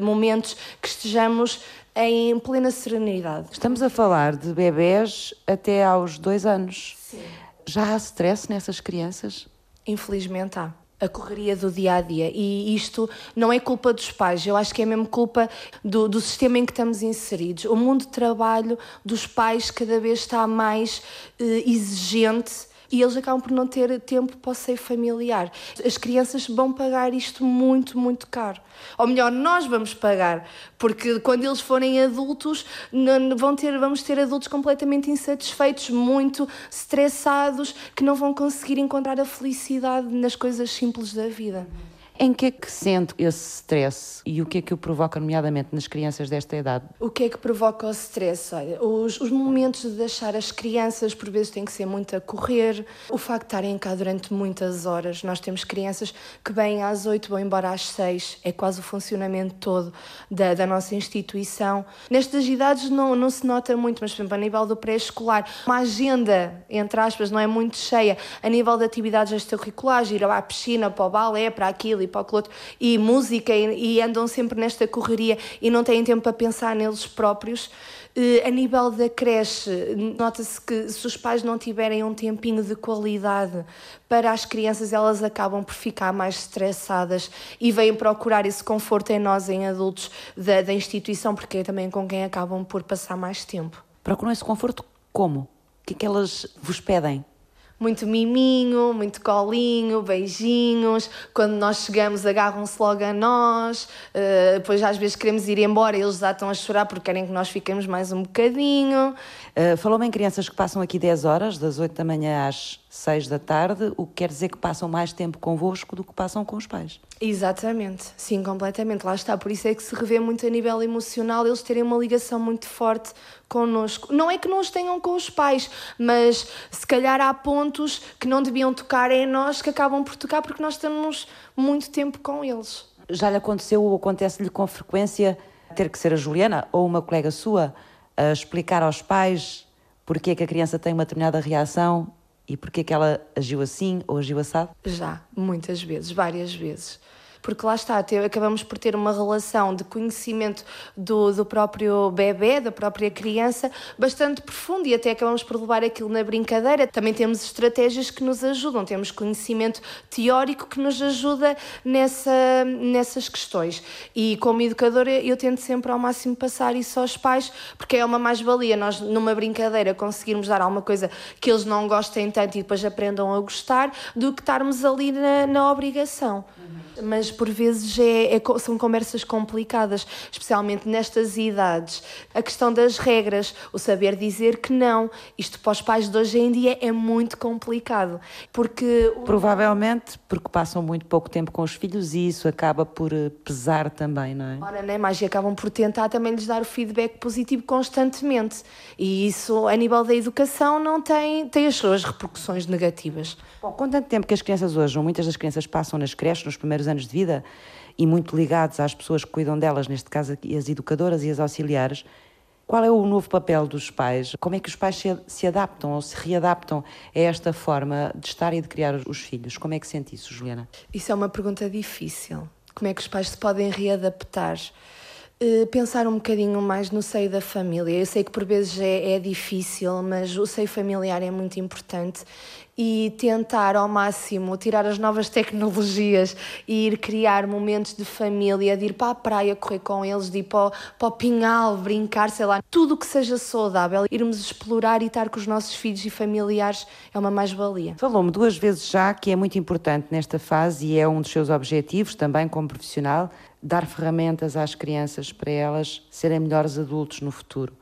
momentos que estejamos em plena serenidade. Estamos a falar de bebés até aos dois anos. Sim. Já há stress nessas crianças? Infelizmente há a correria do dia a dia. E isto não é culpa dos pais, eu acho que é mesmo culpa do, do sistema em que estamos inseridos. O mundo de trabalho dos pais cada vez está mais eh, exigente e eles acabam por não ter tempo para o seio familiar. As crianças vão pagar isto muito, muito caro. Ou melhor, nós vamos pagar, porque quando eles forem adultos, vão ter, vamos ter adultos completamente insatisfeitos, muito estressados, que não vão conseguir encontrar a felicidade nas coisas simples da vida. Em que é que sente esse stress e o que é que o provoca, nomeadamente nas crianças desta idade? O que é que provoca o stress? Olha, os, os momentos de deixar as crianças, por vezes, têm que ser muito a correr, o facto de estarem cá durante muitas horas. Nós temos crianças que vêm às oito, vão embora às seis, é quase o funcionamento todo da, da nossa instituição. Nestas idades não, não se nota muito, mas, por exemplo, a nível do pré-escolar, uma agenda, entre aspas, não é muito cheia, a nível de atividades extracurriculares, ir à piscina, para o balé, para aquilo e para aquilo outro, e música, e, e, andam sempre nesta correria e não têm tempo para pensar neles próprios. Uh, a nível da creche, nota-se que se os pais não tiverem um tempinho de qualidade para as crianças, elas acabam por ficar mais estressadas e vêm procurar esse conforto em nós, em adultos da, da instituição, porque é também com quem acabam por passar mais tempo. Procuram esse conforto como? O que é que elas vos pedem? Muito miminho, muito colinho, beijinhos. Quando nós chegamos, agarram-se logo a nós. Uh, depois, às vezes, queremos ir embora eles já estão a chorar porque querem que nós fiquemos mais um bocadinho. Uh, Falou-me em crianças que passam aqui 10 horas, das 8 da manhã às 6 da tarde, o que quer dizer que passam mais tempo convosco do que passam com os pais. Exatamente, sim, completamente. Lá está. Por isso é que se revê muito a nível emocional eles terem uma ligação muito forte connosco. Não é que não os tenham com os pais, mas se calhar há pontos que não deviam tocar em nós que acabam por tocar porque nós estamos muito tempo com eles. Já lhe aconteceu ou acontece-lhe com frequência ter que ser a Juliana ou uma colega sua a explicar aos pais porque é que a criança tem uma determinada reação e porque é que ela agiu assim ou agiu assado? Já, muitas vezes, várias vezes porque lá está, acabamos por ter uma relação de conhecimento do, do próprio bebê, da própria criança, bastante profunda e até acabamos por levar aquilo na brincadeira. Também temos estratégias que nos ajudam, temos conhecimento teórico que nos ajuda nessa, nessas questões. E como educadora, eu tento sempre ao máximo passar isso aos pais, porque é uma mais-valia nós, numa brincadeira, conseguirmos dar alguma coisa que eles não gostem tanto e depois aprendam a gostar, do que estarmos ali na, na obrigação. Uhum. Mas por vezes é, é, são conversas complicadas, especialmente nestas idades. A questão das regras, o saber dizer que não. Isto para os pais de hoje em dia é muito complicado. Porque. Provavelmente porque passam muito pouco tempo com os filhos e isso acaba por eh, pesar também, não é? Ora, nem mais, e acabam por tentar também lhes dar o feedback positivo constantemente. E isso, a nível da educação, não tem, tem as suas repercussões negativas. Bom, com tanto tempo que as crianças hoje, muitas das crianças passam nas creches nos primeiros anos de vida e muito ligados às pessoas que cuidam delas, neste caso as educadoras e as auxiliares, qual é o novo papel dos pais? Como é que os pais se, se adaptam ou se readaptam a esta forma de estar e de criar os filhos? Como é que sente isso, Juliana? Isso é uma pergunta difícil. Como é que os pais se podem readaptar? Uh, pensar um bocadinho mais no seio da família. Eu sei que por vezes é, é difícil, mas o seio familiar é muito importante e tentar ao máximo tirar as novas tecnologias e ir criar momentos de família, de ir para a praia correr com eles, de ir para o, para o pinhal, brincar, sei lá, tudo o que seja saudável, irmos explorar e estar com os nossos filhos e familiares é uma mais-valia. Falou-me duas vezes já que é muito importante nesta fase e é um dos seus objetivos também como profissional dar ferramentas às crianças para elas serem melhores adultos no futuro.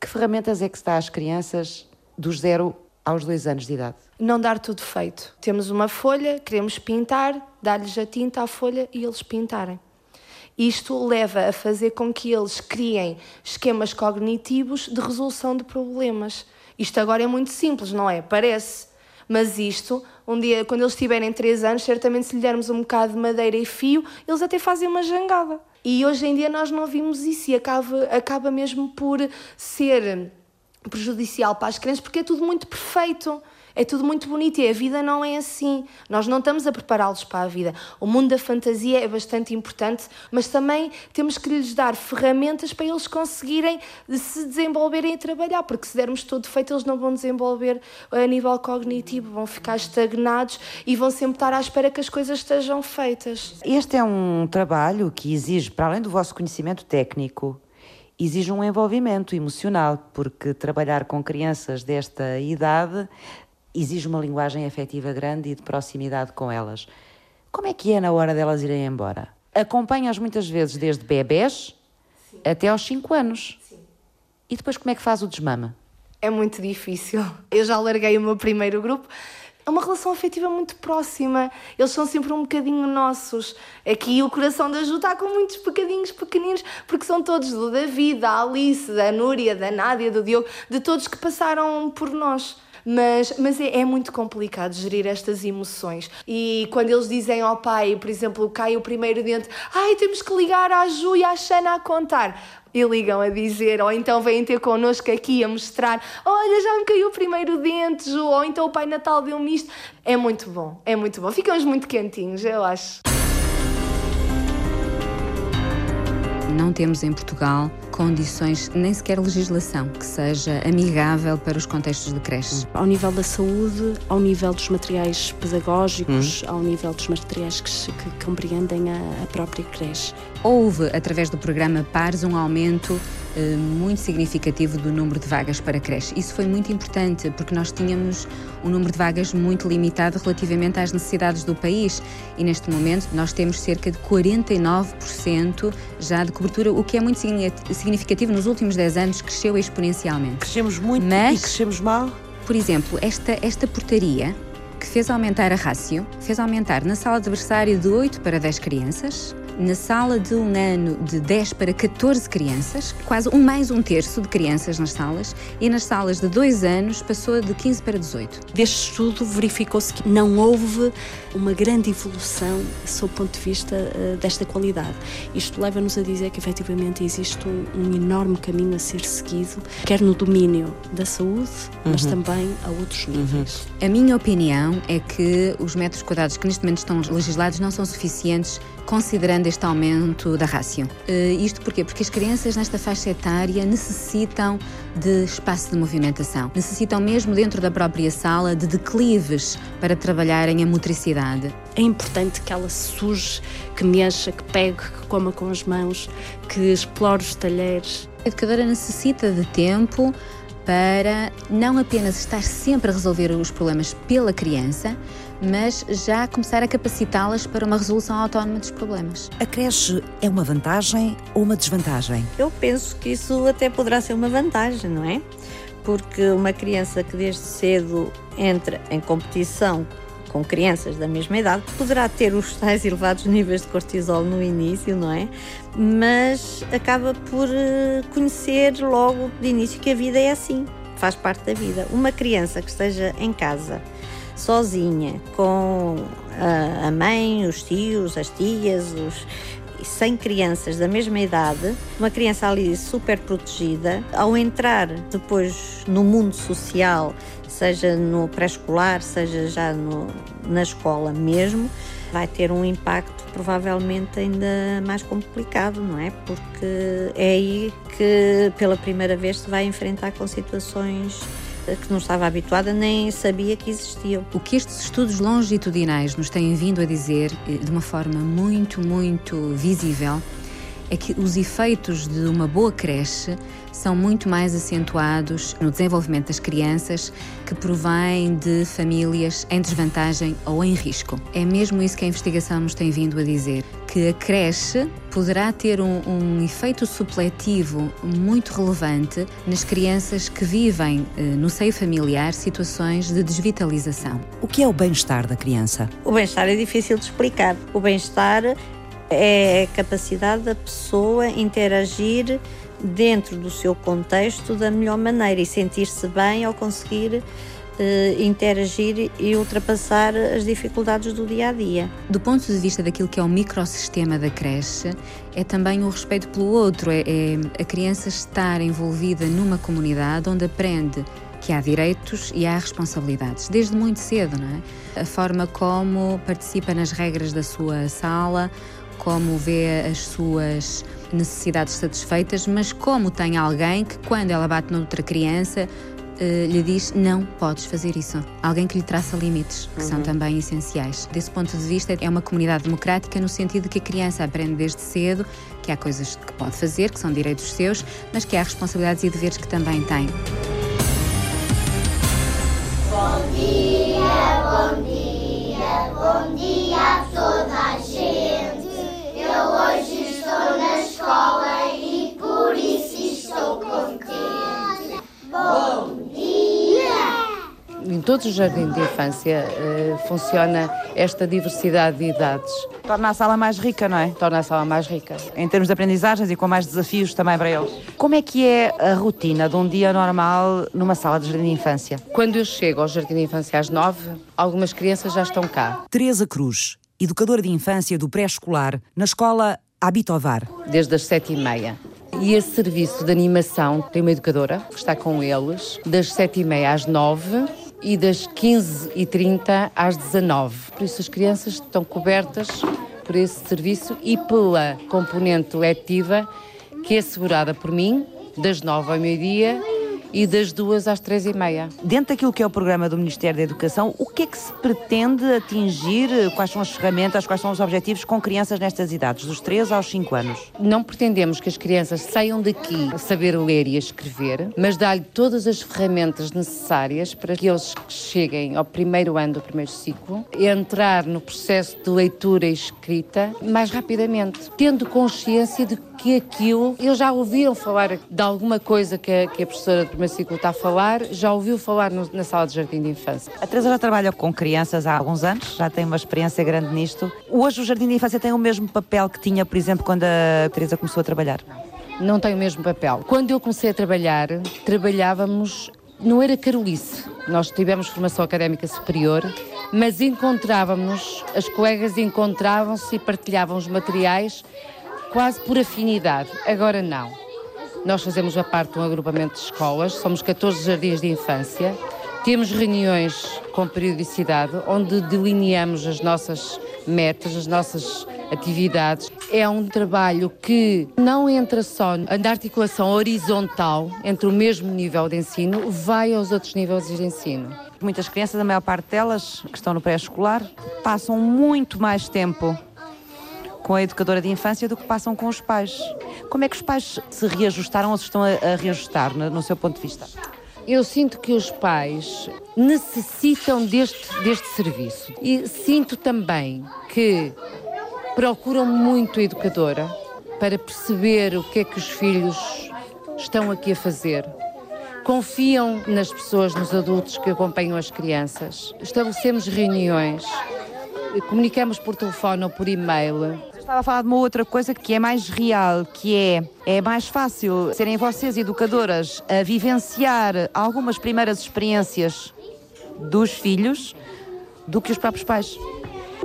Que ferramentas é que se dá às crianças dos zero aos dois anos de idade? Não dar tudo feito. Temos uma folha, queremos pintar, dar-lhes a tinta à folha e eles pintarem. Isto leva a fazer com que eles criem esquemas cognitivos de resolução de problemas. Isto agora é muito simples, não é? Parece. Mas isto, um dia, quando eles tiverem 3 anos, certamente se lhe dermos um bocado de madeira e fio, eles até fazem uma jangada. E hoje em dia nós não vimos isso e acaba, acaba mesmo por ser prejudicial para as crianças porque é tudo muito perfeito. É tudo muito bonito e a vida não é assim. Nós não estamos a prepará-los para a vida. O mundo da fantasia é bastante importante, mas também temos que lhes dar ferramentas para eles conseguirem se desenvolverem e trabalhar, porque se dermos todo feito, eles não vão desenvolver a nível cognitivo, vão ficar estagnados e vão sempre estar à espera que as coisas estejam feitas. Este é um trabalho que exige, para além do vosso conhecimento técnico, exige um envolvimento emocional, porque trabalhar com crianças desta idade exige uma linguagem afetiva grande e de proximidade com elas. Como é que é na hora delas irem embora? Acompanhas muitas vezes desde bebés Sim. até aos 5 anos. Sim. E depois como é que faz o desmama? É muito difícil. Eu já larguei o meu primeiro grupo é uma relação afetiva muito próxima. Eles são sempre um bocadinho nossos. Aqui o coração da Ju está com muitos bocadinhos pequeninos, porque são todos do David, da Alice, da Núria, da Nádia, do Diogo, de todos que passaram por nós. Mas, mas é, é, muito complicado gerir estas emoções. E quando eles dizem ao pai, por exemplo, cai o primeiro dente, ai, temos que ligar à Ju e à Xana a contar e ligam a dizer, ou então vêm ter connosco aqui a mostrar: Olha, já me caiu o primeiro dente, Ju, ou então o Pai Natal deu-me isto. É muito bom, é muito bom. Ficamos muito quentinhos, eu acho. Não temos em Portugal condições, nem sequer legislação, que seja amigável para os contextos de creches. Ao nível da saúde, ao nível dos materiais pedagógicos, hum. ao nível dos materiais que, que compreendem a, a própria creche. Houve, através do programa PARS, um aumento muito significativo do número de vagas para creche. Isso foi muito importante porque nós tínhamos um número de vagas muito limitado relativamente às necessidades do país e neste momento nós temos cerca de 49% já de cobertura, o que é muito significativo nos últimos 10 anos, cresceu exponencialmente. Crescemos muito Mas, e crescemos mal? Por exemplo, esta, esta portaria que fez aumentar a rácio, fez aumentar na sala de adversário de 8 para 10 crianças, na sala de um ano de 10 para 14 crianças, quase um mais um terço de crianças nas salas, e nas salas de 2 anos passou de 15 para 18. Deste estudo verificou-se que não houve uma grande evolução sob o ponto de vista uh, desta qualidade. Isto leva-nos a dizer que efetivamente existe um, um, enorme caminho a ser seguido, quer no domínio da saúde, uhum. mas também a outros níveis. Uhum. A minha opinião é que os metros quadrados que neste momento estão legislados não são suficientes considerando este aumento da rácio. Uh, isto porquê? Porque as crianças nesta faixa etária necessitam de espaço de movimentação, necessitam mesmo dentro da própria sala de declives para trabalharem a motricidade. É importante que ela suje, que mexa, que pegue, que coma com as mãos, que explore os talheres. A educadora necessita de tempo para não apenas estar sempre a resolver os problemas pela criança, mas já começar a capacitá-las para uma resolução autónoma dos problemas. A creche é uma vantagem ou uma desvantagem? Eu penso que isso até poderá ser uma vantagem, não é? Porque uma criança que desde cedo entra em competição com crianças da mesma idade, poderá ter os tais elevados níveis de cortisol no início, não é? Mas acaba por eh, conhecer logo de início que a vida é assim, faz parte da vida. Uma criança que esteja em casa, sozinha, com a mãe, os tios, as tias, os, crianças da mesma idade, uma criança ali super protegida, ao entrar depois no mundo social, seja no pré-escolar, seja já no, na escola mesmo, vai ter um impacto provavelmente ainda mais complicado, não é? Porque é aí que pela primeira vez se vai enfrentar com situações que não estava habituada nem sabia que existiam. O que estes estudos longitudinais nos têm vindo a dizer eh, de uma forma muito, muito visível é que os efeitos de uma boa creche são muito mais acentuados no desenvolvimento das crianças que provém de famílias em desvantagem ou em risco. É mesmo isso que a investigação nos tem vindo a dizer, que a creche poderá ter um, um efeito supletivo muito relevante nas crianças que vivem eh, no seio familiar situações de desvitalização. O que é o bem-estar da criança? O bem-estar é difícil de explicar. O bem-estar é a capacidade da pessoa interagir dentro do seu contexto da melhor maneira e sentir-se bem ao conseguir eh, interagir e ultrapassar as dificuldades do dia a dia. Do ponto de vista daquilo que é o microsistema da creche, é também o respeito pelo outro, é, é a criança estar envolvida numa comunidade onde aprende que há direitos e há responsabilidades, desde muito cedo, não é? A forma como participa nas regras da sua sala, como vê as suas necessidades satisfeitas, mas como tem alguém que, quando ela bate noutra criança, Uh, lhe diz não podes fazer isso. Alguém que lhe traça limites, que uhum. são também essenciais. Desse ponto de vista, é uma comunidade democrática no sentido de que a criança aprende desde cedo que há coisas que pode fazer, que são direitos seus, mas que há responsabilidades e deveres que também tem. Bom dia, bom dia, bom dia Eu hoje estou na escola e por isso estou contente. Bom dia! Em todos os jardins de infância uh, funciona esta diversidade de idades. Torna a sala mais rica, não é? Torna a sala mais rica. Em termos de aprendizagens e com mais desafios também para eles. Como é que é a rotina de um dia normal numa sala de jardim de infância? Quando eu chego ao jardim de infância às nove, algumas crianças já estão cá. Teresa Cruz, educadora de infância do pré-escolar, na escola Habitovar. Desde as sete e meia. E esse serviço de animação tem uma educadora que está com eles das sete e meia às nove e das 15h30 às 19 Por isso as crianças estão cobertas por esse serviço e pela componente letiva que é assegurada por mim, das 9 ao meio-dia e das duas às três e meia. Dentro daquilo que é o programa do Ministério da Educação, o que é que se pretende atingir? Quais são as ferramentas, quais são os objetivos com crianças nestas idades, dos 3 aos 5 anos? Não pretendemos que as crianças saiam daqui a saber ler e a escrever, mas dar-lhe todas as ferramentas necessárias para que eles cheguem ao primeiro ano do primeiro ciclo, entrar no processo de leitura e escrita mais rapidamente, tendo consciência de que aquilo, eles já ouviram falar de alguma coisa que a, que a professora do primeiro ciclo está a falar, já ouviu falar no, na sala de jardim de infância. A Teresa já trabalha com crianças há alguns anos, já tem uma experiência grande nisto. Hoje o jardim de infância tem o mesmo papel que tinha, por exemplo, quando a Teresa começou a trabalhar? Não tem o mesmo papel. Quando eu comecei a trabalhar, trabalhávamos não era carolice. Nós tivemos formação académica superior, mas encontrávamos, as colegas encontravam-se e partilhavam os materiais quase por afinidade. Agora não. Nós fazemos a parte de um agrupamento de escolas, somos 14 jardins de infância, temos reuniões com periodicidade onde delineamos as nossas metas, as nossas atividades. É um trabalho que não entra só na articulação horizontal entre o mesmo nível de ensino, vai aos outros níveis de ensino. Muitas crianças, a maior parte delas, que estão no pré-escolar, passam muito mais tempo com a educadora de infância do que passam com os pais. Como é que os pais se reajustaram ou se estão a, a reajustar, no, no seu ponto de vista? Eu sinto que os pais necessitam deste, deste serviço e sinto também que procuram muito a educadora para perceber o que é que os filhos estão aqui a fazer. Confiam nas pessoas, nos adultos que acompanham as crianças. Estabelecemos reuniões, comunicamos por telefone ou por e-mail estava a falar de uma outra coisa que é mais real, que é é mais fácil serem vocês educadoras a vivenciar algumas primeiras experiências dos filhos do que os próprios pais.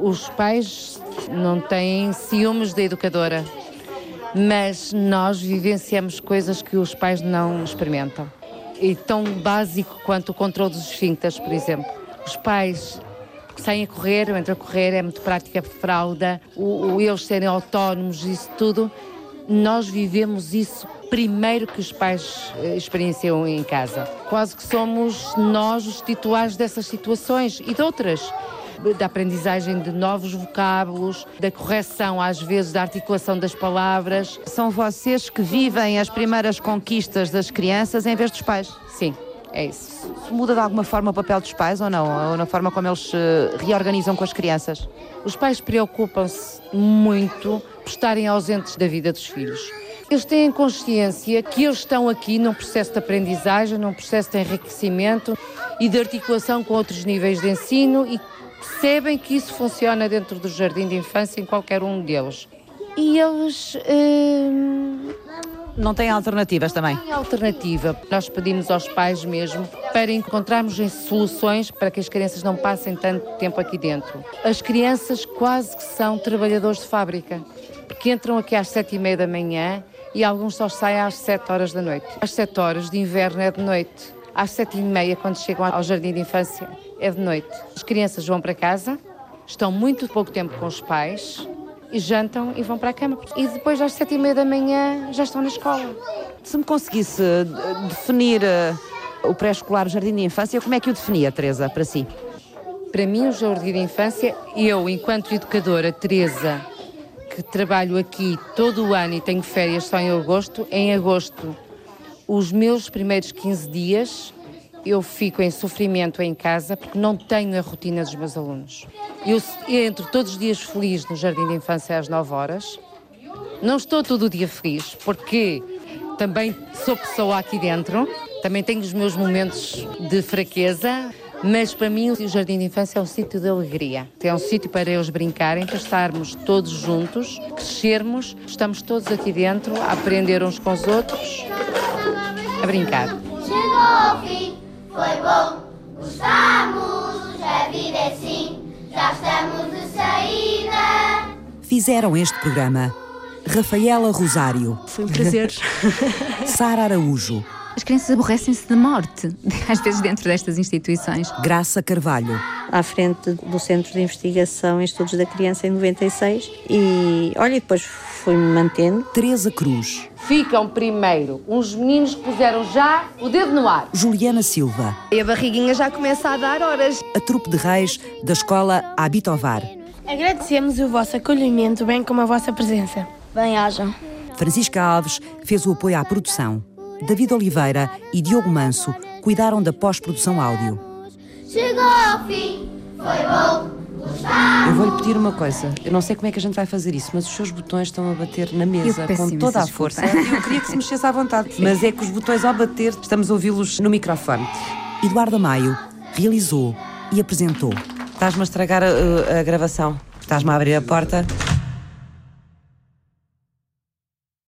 Os pais não têm ciúmes da educadora, mas nós vivenciamos coisas que os pais não experimentam. E tão básico quanto o controle dos esfíncteres, por exemplo. Os pais saem a correr, ou entram a correr, é muito prática fralda, o, o eles serem autónomos, isso tudo. Nós vivemos isso primeiro que os pais eh, experienciam em casa. Quase que somos nós os titulares dessas situações e de outras da aprendizagem de novos vocábulos, da correção, às vezes, da articulação das palavras. São vocês que vivem as primeiras conquistas das crianças em vez dos pais? Sim. É isso. Muda de alguma forma o papel dos pais ou não? Ou na forma como eles se reorganizam com as crianças? Os pais preocupam-se muito por estarem ausentes da vida dos filhos. Eles têm consciência que eles estão aqui num processo de aprendizagem, num processo de enriquecimento e de articulação com outros níveis de ensino e percebem que isso funciona dentro do jardim de infância em qualquer um deles. E eles. Hum, não têm alternativas também? Tem alternativa. Nós pedimos aos pais mesmo para encontrarmos soluções para que as crianças não passem tanto tempo aqui dentro. As crianças quase que são trabalhadores de fábrica, porque entram aqui às sete e meia da manhã e alguns só saem às sete horas da noite. Às sete horas de inverno é de noite. Às sete e meia, quando chegam ao jardim de infância, é de noite. As crianças vão para casa, estão muito pouco tempo com os pais, e jantam e vão para a cama. E depois, às sete e meia da manhã, já estão na escola. Se me conseguisse eh, definir eh, o pré-escolar, o jardim de infância, como é que o definia, Teresa, para si? Para mim, o jardim de infância, eu, enquanto educadora, Teresa, que trabalho aqui todo o ano e tenho férias só em agosto, em agosto, os meus primeiros 15 dias eu fico em sofrimento em casa porque não tenho a rotina dos meus alunos. Eu entro todos os dias feliz no Jardim de Infância às 9 horas. Não estou todo o dia feliz porque também sou pessoa aqui dentro, também tenho os meus momentos de fraqueza, mas para mim o Jardim de Infância é um sítio de alegria. É um sítio para eles brincarem, para estarmos todos juntos, crescermos, estamos todos aqui dentro a aprender uns com os outros, a brincar. Chegou ao fim foi bom, gostamos, a vida é assim, já estamos de saída. Fizeram este programa Rafaela Rosário. Foi um prazer. Sara Araújo. As crianças aborrecem-se de morte, às vezes dentro destas instituições. Graça Carvalho. À frente do Centro de Investigação em Estudos da Criança em 96 e, olha, depois fui-me mantendo. Teresa Cruz. Ficam primeiro uns meninos que puseram já o dedo no ar. Juliana Silva. E a barriguinha já começa a dar horas. A trupe de reis da escola Habitovar. Agradecemos o vosso acolhimento, bem como a vossa presença. Bem-ajam. Francisca Alves fez o apoio à produção. David Oliveira e Diogo Manso cuidaram da pós-produção áudio. Chegou ao fim, foi bom. Eu vou-lhe pedir uma coisa. Eu não sei como é que a gente vai fazer isso, mas os seus botões estão a bater na mesa com toda a força. Eu queria que se mexesse à vontade. Mas é que os botões ao bater, estamos a ouvi-los no microfone. Eduardo Maio realizou e apresentou. Estás-me a estragar a, a gravação. Estás-me a abrir a porta.